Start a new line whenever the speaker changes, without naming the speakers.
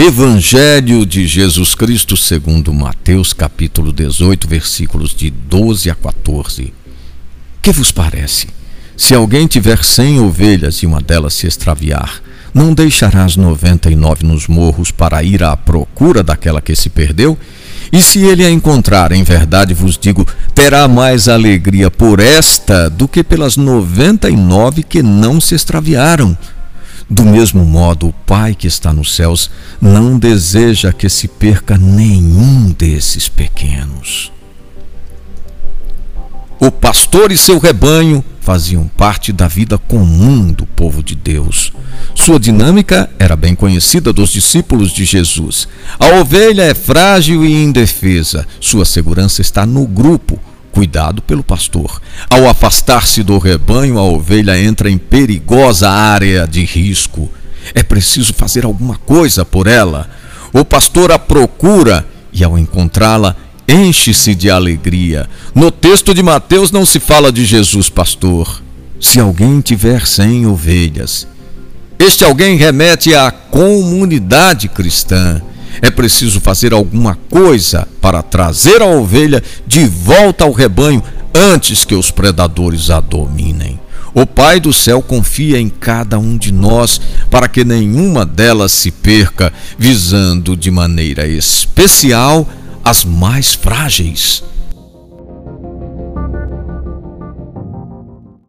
Evangelho de Jesus Cristo segundo Mateus capítulo 18, versículos de 12 a 14. Que vos parece? Se alguém tiver cem ovelhas e uma delas se extraviar, não deixará as noventa e nove nos morros para ir à procura daquela que se perdeu? E se ele a encontrar, em verdade vos digo, terá mais alegria por esta do que pelas noventa e nove que não se extraviaram. Do mesmo modo, o Pai que está nos céus não deseja que se perca nenhum desses pequenos. O pastor e seu rebanho faziam parte da vida comum do povo de Deus. Sua dinâmica era bem conhecida dos discípulos de Jesus. A ovelha é frágil e indefesa. Sua segurança está no grupo, cuidado pelo pastor. Ao afastar-se do rebanho, a ovelha entra em perigosa área de risco. É preciso fazer alguma coisa por ela. O pastor a procura e, ao encontrá-la, enche-se de alegria. No texto de Mateus não se fala de Jesus pastor. Se alguém tiver cem ovelhas, este alguém remete à comunidade cristã. É preciso fazer alguma coisa para trazer a ovelha de volta ao rebanho antes que os predadores a dominem. O Pai do céu confia em cada um de nós para que nenhuma delas se perca, visando de maneira especial as mais frágeis.